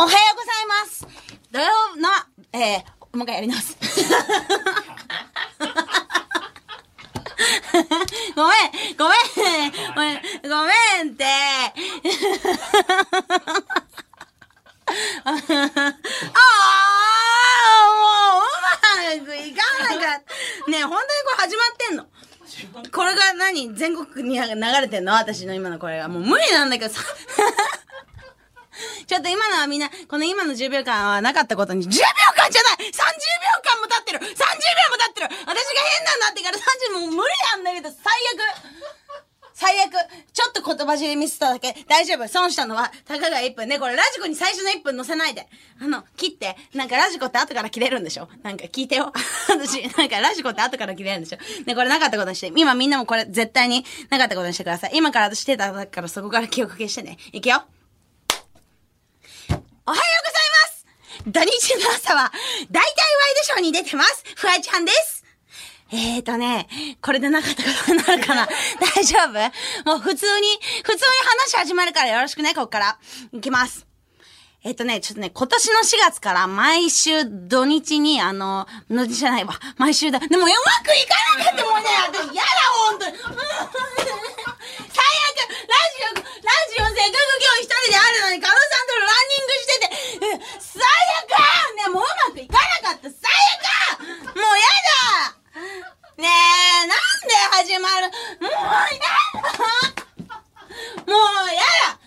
おはようございます。土曜の、えー、もう一回やり直す。ごめん、ごめん、ごめん、ごめんって。ああ、もう、うまくいかなかった。ねえ、本当にこれ始まってんのこれが何？全国に流れてんの？私の今のこれが。もう無理なんだけどさ。ちょっと今のはみんな、この今の10秒間はなかったことに、10秒間じゃない !30 秒間も経ってる !30 秒も経ってる私が変なんだってから30もう無理なんだけど、最悪最悪ちょっと言葉尻ミスっただけ。大丈夫損したのは、たかが1分ね。これラジコに最初の1分載せないで。あの、切って。なんかラジコって後から切れるんでしょ？なんか聞いてよ。私、なんかラジコって後から切れるんでしょ？ね、これなかったことにして。今みんなもこれ絶対になかったことにしてください。今から私手叩くからそこから記憶消してね。いくよ。おはようございます土日の朝は、大体ワイドショーに出てます。フワちゃんです。えーとね、これでなかったことになるかな大丈夫？もう普通に、普通に話始まるからよろしくね、こっから。いきます。えっ、とね、ちょっとね、今年の4月から毎週土日に、あの、のじゃないわ。毎週だ。でもうまくいかなかったもんね。私、やだ、ほんとに。最悪ラジオ、ラジオせっかく今日一人であるのに、カノさんとランニングしてて、うん最悪ね、もううまくいかなかった。最悪もうやだねえ、なんで始まるもうやだもうやだ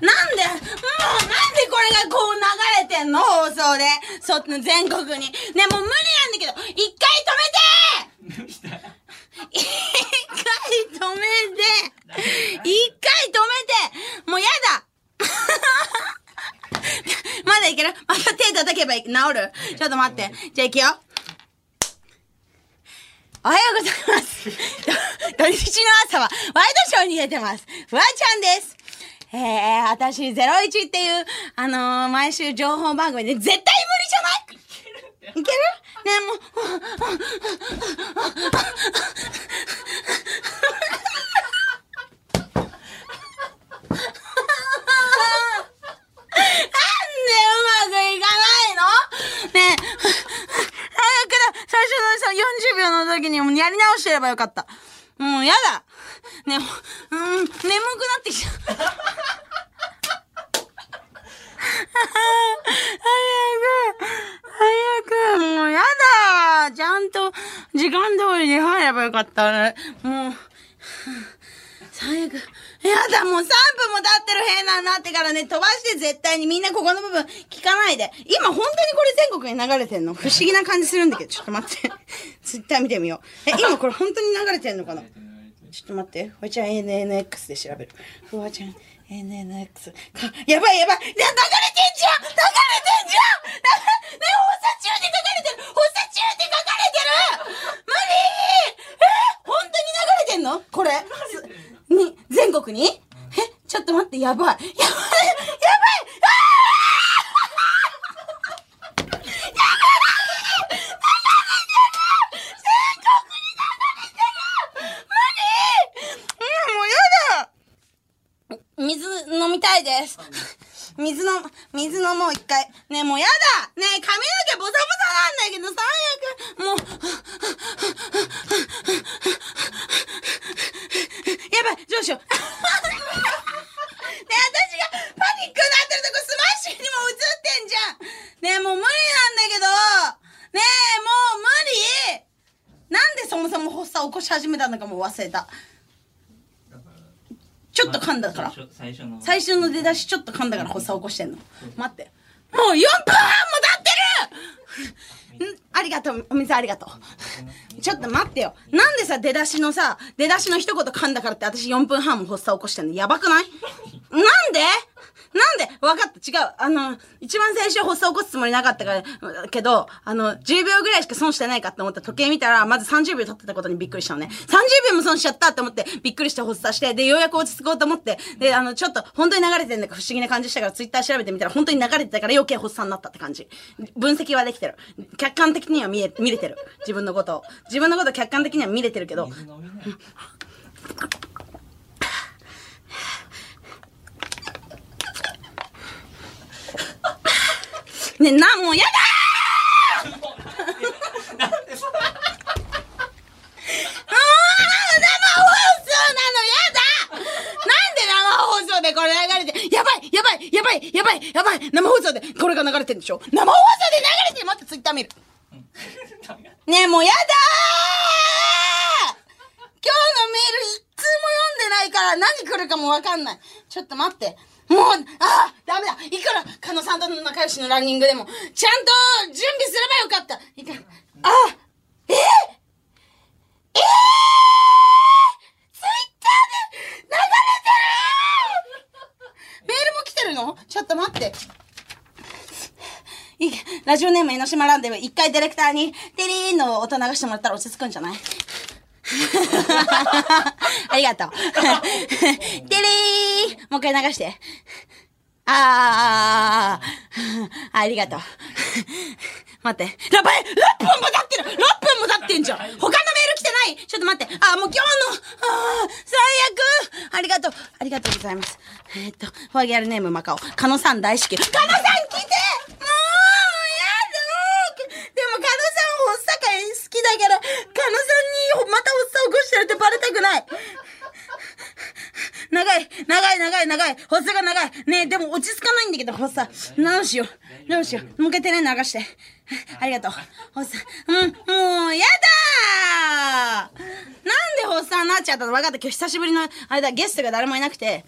なんで、もうなんでこれがこう流れてんの放送で。そ、全国に。ね、もう無理なんだけど、一回止めて一回止めて一回止めてもうやだ まだいける？また手叩けばいい治る？ちょっと待って。じゃあ行くよ。おはようございます。土日の朝はワイドショーに出てます。フワちゃんです。えー、私、ゼロイチっていう、あのー、毎週情報番組で絶対無理じゃない？いける？ねもう、なんでうまくいかないの？ねえ、早く最初の、40秒の時にやり直してればよかった。もうやだねえ、もう、うん、眠くなってきた。早く、早く、もうやだちゃんと時間通りに入ればよかった。もう、最悪。やだ、もう3分も経ってる変なになってからね、飛ばして絶対にみんなここの部分聞かないで。今本当にこれ全国に流れてんの？不思議な感じするんだけど、ちょっと待って。ツイッター見てみよう。え、今これ本当に流れてんのかな？ちょっと待って。フワちゃん NNX で調べる。フワちゃん NNX。か、やばいやばい。流れてんじゃん。流れてんじゃん。ね、放送中って書かれてる。放送中って書かれてる。無理え本当に流れてんの？これ。すに、全国に？えちょっと待って、やばい。やばいやばいうん、もうやだ水飲みたいです。水の、水飲もう一回。ねえ、もうやだ。ねえ、髪の毛ボサボサなんだけど、最悪。もう、やばいどうしよう。ねえ、私がパニックになってるとこスマッシュにも映ってんじゃん。ねえ、もう無理なんだけど。ねえ、もう無理。なんでそもそも発作起こし始めたのかも忘れた。ちょっと噛んだから。最初の最初の出だしちょっと噛んだから発作起こしてんの。待って。もう4分半も経ってるん？ありがとう、お水ありがとう。ちょっと待ってよ。なんでさ、出だしのさ、出だしの一言噛んだからって私4分半も発作起こしてんの？やばくない？なんで？なんで？わかった、違う。あの、一番最初発作起こすつもりなかったから、けど、あの、10秒ぐらいしか損してないかって思った時計見たら、まず30秒経ってたことにびっくりしたのね。30秒も損しちゃったって思って、びっくりして発作して、で、ようやく落ち着こうと思って、で、あの、ちょっと、本当に流れてんだか不思議な感じしたから、ツイッター調べてみたら、本当に流れてたから余計発作になったって感じ。分析はできてる。客観的には見え、見れてる。自分のことを。自分のこと客観的には見れてるけど、水飲みなよね、な、もうやだー。でこれ流れて、やばいやばいやばいやばいやばい。生放送でこれが流れてるんでしょ？生放送で流れてる待ってツイッター見る。ねえ、もうやだー。今日のメール一通も読んでないから何来るかもわかんない。ちょっと待って。もう、ああダメだ。いくら、カノさんとの仲良しのランニングでも、ちゃんと準備すればよかった。いかあえー、ええー、ツイッターで流れてるメールも来てるの？ちょっと待って。ラジオネーム江ノ島ランデブ、一回ディレクターに、テリーの音流してもらったら落ち着くんじゃない？ありがとう。テリーもう一回流して。あー、ありがとう。待って。やばい !6 分も経ってる !6 分も経ってんじゃん他のメール来てないちょっと待って。あ、もう今日の、あ最悪ありがとう。ありがとうございます。えー、っと、フォアギャルネームマカオ。カノさん大好き。カノさん来てもうやだでもカノさんほっさか好きだけど、カノさんにまたほっさ起こしてるってバレたくない。長い、長い、長い、長い。発作が長い。ねえ、でも落ち着かないんだけど、発作。どうしよう。どうしよう。もう一回テレ流して。ありがとう。発作。うん、もう、やだーなんで発作になっちゃったの？分かった。今日久しぶりの、あれだ、ゲストが誰もいなくて、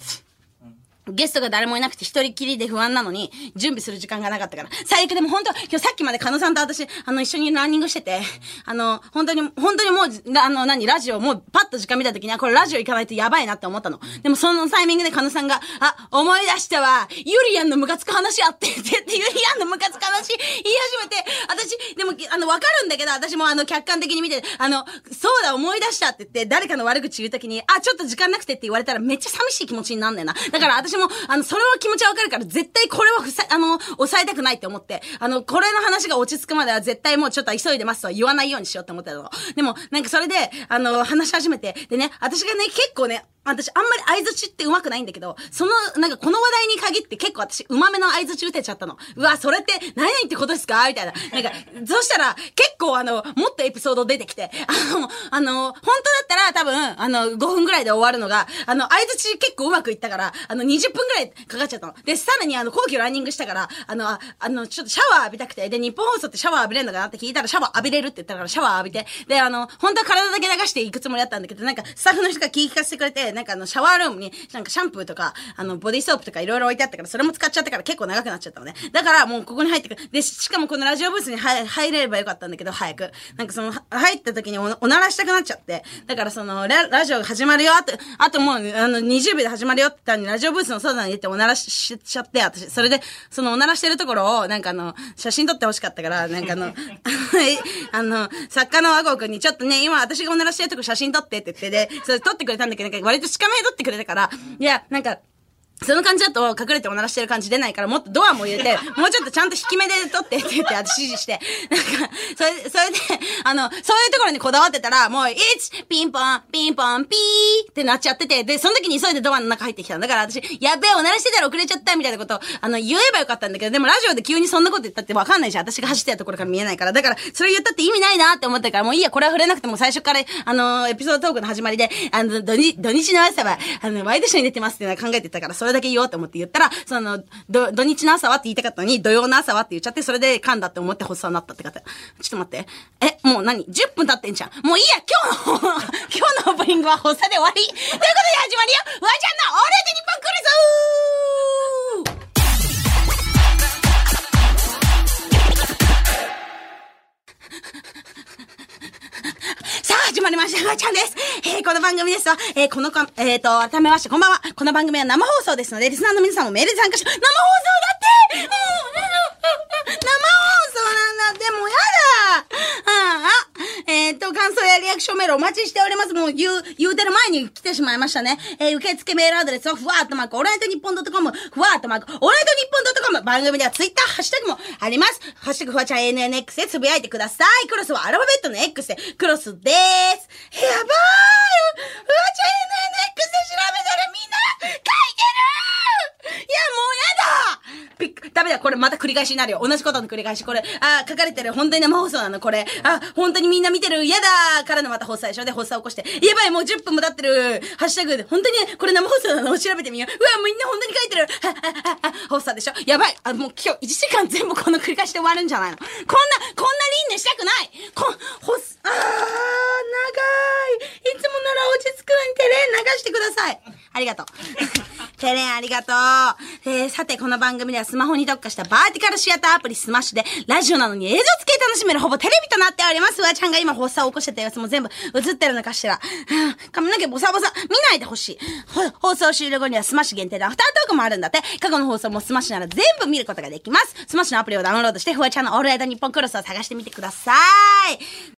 ゲストが誰もいなくて一人きりで不安なのに、準備する時間がなかったから。最悪でも本当、今日さっきまで加野さんと私、あの、一緒にランニングしてて、あの、本当に、本当にもう、あの、何、ラジオ、もうパッと時間見た時には、これラジオ行かないとやばいなって思ったの。でもそのタイミングで加野さんが、あ、思い出したわ、ユリアンのムカつく話あって、って言って、ユリアンのムカつく話言い始めて、私、でも、あの、わかるんだけど、私もあの、客観的に見て、あの、そうだ、思い出したって言って、誰かの悪口言う時に、あ、ちょっと時間なくてって言われたらめっちゃ寂しい気持ちになんねんな。だから私も、あの、それは気持ちはわかるから、絶対これはふさ、あの、抑えたくないって思って、あの、これの話が落ち着くまでは絶対もうちょっと急いでますとは言わないようにしようって思ってたの。でも、なんかそれで、あの、話し始めて、でね、私がね、結構ね、私、あんまり相槌って上手くないんだけど、その、なんかこの話題に限って結構私、うまめの相槌打てちゃったの。うわ、それって何々ってことですか？みたいな。なんか、そしたら、結構あの、もっとエピソード出てきて、あの、あの、本当だったら多分、あの、5分ぐらいで終わるのが、あの、相槌結構うまくいったから、あの、20分ぐらいかかっちゃったの。で、さらにあの、後期ランニングしたから、あの、ああの、ちょっとシャワー浴びたくて、で、日本放送ってシャワー浴びれるのかなって聞いたら、シャワー浴びれるって言ったから、シャワー浴びて、で、あの、本当は体だけ流していくつもりだったんだけど、なんか、スタッフの人が聞き聞かせてくれて、なんかあの、シャワールームに、なんかシャンプーとか、あの、ボディーソープとかいろいろ置いてあったから、それも使っちゃったから結構長くなっちゃったのね。だからもうここに入ってくる。で、しかもこのラジオブースに入れればよかったんだけど、早く。なんかその、入った時におおならしたくなっちゃって。だからその、ララジオが始まるよ、あと、あともう、あの、20秒で始まるよって言ったのに、ラジオブースの外に入れておならしちゃって、私。それで、そのおならしてるところを、なんかあの、写真撮ってほしかったから、なんかあの、あの、作家の和合くんに、ちょっとね、今私がおならしてるとこ写真撮ってって言って、で、それ撮ってくれたんだけど、なんか割と近め取ってくれたから、いや、なんか、その感じだと隠れておならしてる感じ出ないからもっとドアも入れて、もうちょっとちゃんと引き目で撮ってって言って私指示して、なんか、それ、それで、あの、そういうところにこだわってたら、もう、1、ピンポン、ピンポン、ピーってなっちゃってて、で、その時に急いでドアの中入ってきたんだから私、やべえ、おならしてたら遅れちゃったみたいなこと、あの、言えばよかったんだけど、でもラジオで急にそんなこと言ったってわかんないじゃん。私が走ってたところから見えないから。だから、それ言ったって意味ないなって思ったから、もういいや、これは触れなくても最初から、あの、エピソードトークの始まりで、あの、土日、土日の朝は、あの、ワイドショーに出てますって考えてたから、それだけ言おうと思って言ったら、その、ど、土日の朝はって言いたかったのに、土曜の朝はって言っちゃって、それで噛んだって思って発作になったって方。ちょっと待って。え、もう何 ?10 分経ってんじゃん。もういいや、今日の、今日のオープニングは発作で終わり。ということで始まるよわちゃんのオールデニッポン来るぞーまりました。フワちゃんです。えー、この番組ですわ。えー、このか、えーと、改めまして、こんばんは。この番組は生放送ですので、リスナーの皆さんもメールで参加し、生放送だって生放送なんだって、もうやだああ、えーと、感想やリアクションメールお待ちしております。もう言う、言うてる前に来てしまいましたね。えー、受付メールアドレスは、ふわーっとマーク、オーライトニッポンドットコム、ふわーっとマーク、オーライトニッポンドットコム、番組ではツイッター、ハッシュタグもあります。ハッシュタグふわちゃん NNX でつぶやいてください。クロスはアルファベットの X で、クロスでーす。やばーよふわちゃん NNX で調べたらみんな書いてるいや、もうやだピック、ダメだ、これまた繰り返しになるよ。同じことの繰り返し。これ、あー書かれてる、本当に生放送なの、これ。あ、本当にみんな見てる、嫌だからのまた発作でしょで、発作起こして。やばい、もう10分も経ってる。ハッシュタグで、本当にこれ生放送なの？調べてみよう。うわ、みんな本当に書いてる。はははは発作でしょやばい。あ、もう今日1時間全部この繰り返しで終わるんじゃないの？こんな、こんな輪廻したくないこ、ほす、あー、長い。いつもなら落ち着くのにテレ流してください。ありがとう。テレンありがとう。えー、さて、この番組ではスマホに特化したバーティカルシアターアプリスマッシュで、ラジオなのに映像付きで楽しめるほぼテレビとなっております。フワちゃんが今発作を起こしてた様子も全部映ってるのかしら。髪の毛ボサボサ、見ないでほしい。放送終了後にはスマッシュ限定でアフタートークもあるんだって。過去の放送もスマッシュなら全部見ることができます。スマッシュのアプリをダウンロードして、フワちゃんのオールナイトニッポンクロスを探してみてください。